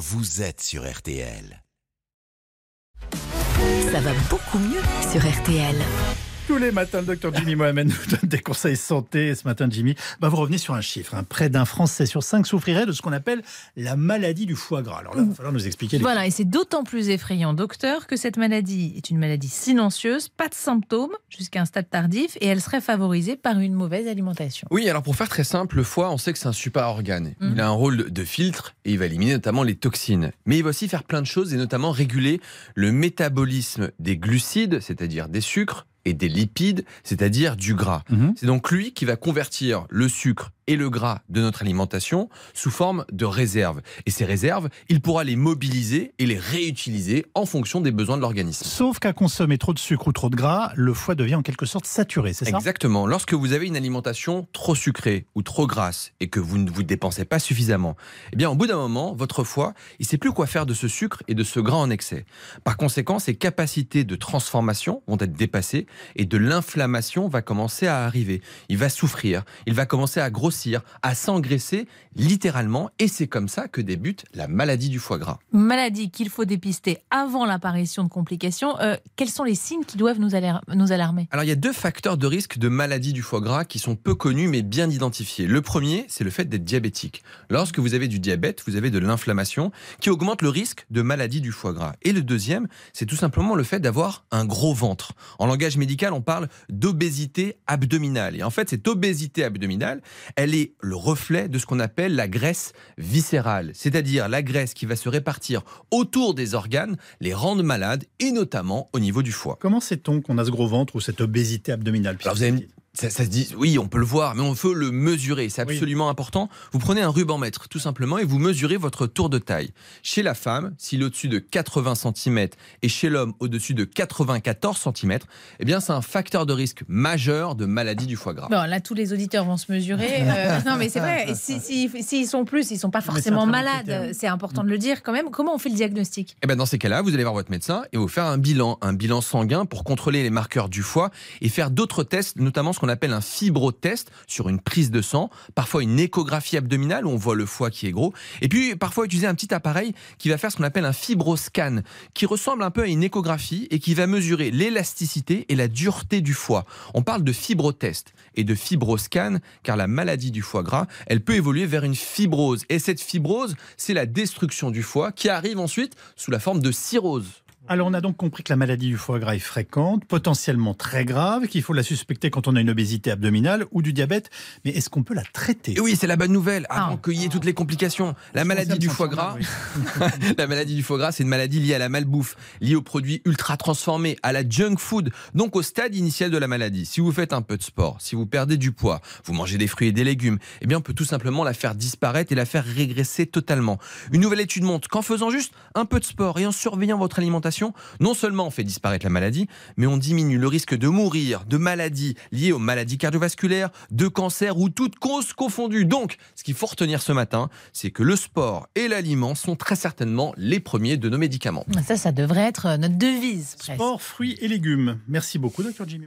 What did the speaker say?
vous êtes sur RTL. Ça va beaucoup mieux sur RTL. Tous les matins, le docteur Jimmy Mohamed nous donne des conseils santé. Et ce matin, Jimmy, bah, vous revenez sur un chiffre. hein. Près d'un Français sur cinq souffrirait de ce qu'on appelle la maladie du foie gras. Alors là, il va falloir nous expliquer. les- Voilà, et c'est d'autant plus effrayant, docteur, que cette maladie est une maladie silencieuse, pas de symptômes jusqu'à un stade tardif, et elle serait favorisée par une mauvaise alimentation. Oui, alors pour faire très simple, le foie, on sait que c'est un super organe. Mhm. Il a un rôle de filtre et il va éliminer notamment les toxines. Mais il va aussi faire plein de choses et notamment réguler le métabolisme des glucides, c'est-à-dire des sucres, et des lipides, c'est-à-dire du gras. Mhm. C'est donc lui qui va convertir le sucre et le gras de notre alimentation sous forme de réserves. Et ces réserves, il pourra les mobiliser et les réutiliser en fonction des besoins de l'organisme. Sauf qu'à consommer trop de sucre ou trop de gras, le foie devient en quelque sorte saturé, c'est ça? Exactement. Lorsque vous avez une alimentation trop sucrée ou trop grasse et que vous ne vous dépensez pas suffisamment, eh bien, au bout d'un moment, votre foie, il sait plus quoi faire de ce sucre et de ce gras en excès. Par conséquent, ses capacités de transformation vont être dépassées et de l'inflammation va commencer à arriver. Il va souffrir, il va commencer à grossir, à s'engraisser littéralement et c'est comme ça que débute la maladie du foie gras. Maladie qu'il faut dépister avant l'apparition de complications. Euh, quels sont les signes qui doivent nous, alar- nous alarmer? Alors il y a deux facteurs de risque de maladie du foie gras qui sont peu connus mais bien identifiés. Le premier, c'est le fait d'être diabétique. Lorsque vous avez du diabète, vous avez de l'inflammation qui augmente le risque de maladie du foie gras. Et le deuxième, c'est tout simplement le fait d'avoir un gros ventre. En langage médical, on parle d'obésité abdominale. Et en fait, cette obésité abdominale, elle est le reflet de ce qu'on appelle la graisse viscérale, c'est-à-dire la graisse qui va se répartir autour des organes, les rendre malades et notamment au niveau du foie. Comment sait-on qu'on a ce gros ventre ou cette obésité abdominale Alors vous avez- Ça, ça se dit, oui, on peut le voir, mais on veut le mesurer. C'est Oui. absolument important. Vous prenez un ruban mètre, tout simplement, et vous mesurez votre tour de taille. Chez la femme, s'il est au-dessus de 80 cm et chez l'homme au-dessus de 94 cm, eh bien, c'est un facteur de risque majeur de maladie du foie gras. Bon, là, tous les auditeurs vont se mesurer. Euh, non, mais c'est vrai. Et si- si- S'ils sont plus, ils sont pas forcément malades. critère. C'est important de le dire quand même. Comment on fait le diagnostic? Eh ben dans ces cas-là, vous allez voir votre médecin et vous faire un bilan, un bilan sanguin pour contrôler les marqueurs du foie et faire d'autres tests, notamment ce qu'on appelle un fibrotest sur une prise de sang, parfois une échographie abdominale où on voit le foie qui est gros, et puis parfois utiliser un petit appareil qui va faire ce qu'on appelle un fibroscan, qui ressemble un peu à une échographie et qui va mesurer l'élasticité et la dureté du foie. On parle de fibrotest et de fibroscan car la maladie du foie gras, elle peut évoluer vers une fibrose. Et cette fibrose, c'est la destruction du foie qui arrive ensuite sous la forme de cirrhose. Alors, on a donc compris que la maladie du foie gras est fréquente, potentiellement très grave, qu'il faut la suspecter quand on a une obésité abdominale ou du diabète. Mais est-ce qu'on peut la traiter? Et oui, c'est la bonne nouvelle, avant Ah. qu'il y ait toutes les complications. La maladie du foie gras, la maladie du foie gras, c'est une maladie liée à la malbouffe, liée aux produits ultra transformés, à la junk food, donc au stade initial de la maladie. Si vous faites un peu de sport, si vous perdez du poids, vous mangez des fruits et des légumes, eh bien on peut tout simplement la faire disparaître et la faire régresser totalement. Une nouvelle étude montre qu'en faisant juste un peu de sport et en surveillant votre alimentation, non seulement on fait disparaître la maladie, mais on diminue le risque de mourir de maladies liées aux maladies cardiovasculaires, de cancer ou toutes causes confondues. Donc, ce qu'il faut retenir ce matin, c'est que le sport et l'aliment sont très certainement les premiers de nos médicaments. Ça, ça devrait être notre devise. presque. Sport, fruits et légumes. Merci beaucoup, docteur Jimmy.